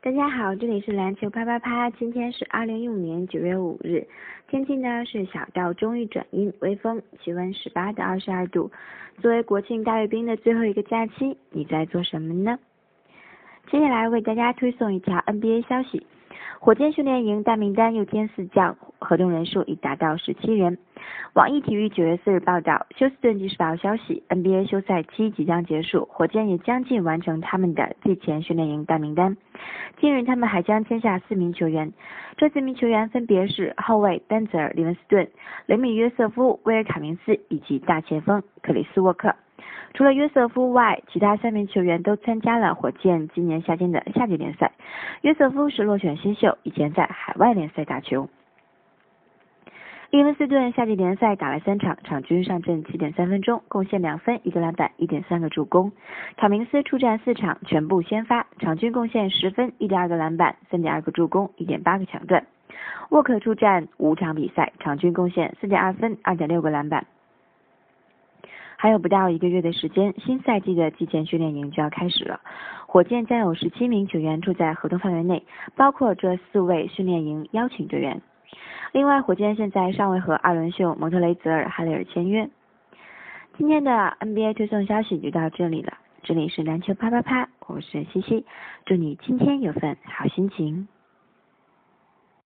大家好，这里是篮球啪啪啪。今天是二零一五年九月五日，天气呢是小到中遇转阴，微风，气温十八到二十二度。作为国庆大阅兵的最后一个假期，你在做什么呢？接下来为大家推送一条 NBA 消息。火箭训练营大名单又添四将，合同人数已达到十七人。网易体育九月四日报道，休斯顿即时报消息，NBA 休赛期即将结束，火箭也将近完成他们的季前训练营大名单。近日，他们还将签下四名球员，这四名球员分别是后卫丹泽尔·利文斯顿、雷米约瑟夫、威尔卡明斯以及大前锋克里斯沃克。除了约瑟夫外，其他三名球员都参加了火箭今年夏天的夏季联赛。约瑟夫是落选新秀，以前在海外联赛打球。伊文斯顿夏季联赛打了三场，场均上阵七点三分钟，贡献两分、一个篮板、一点三个助攻。卡明斯出战四场，全部先发，场均贡献十分、一点二个篮板、三点二个助攻、一点八个抢断。沃克出战五场比赛，场均贡献四点二分、二点六个篮板。还有不到一个月的时间，新赛季的季前训练营就要开始了。火箭将有十七名球员住在合同范围内，包括这四位训练营邀请队员。另外，火箭现在尚未和二轮秀蒙特雷泽尔哈雷尔签约。今天的 NBA 推送消息就到这里了。这里是篮球啪啪啪，我是西西，祝你今天有份好心情。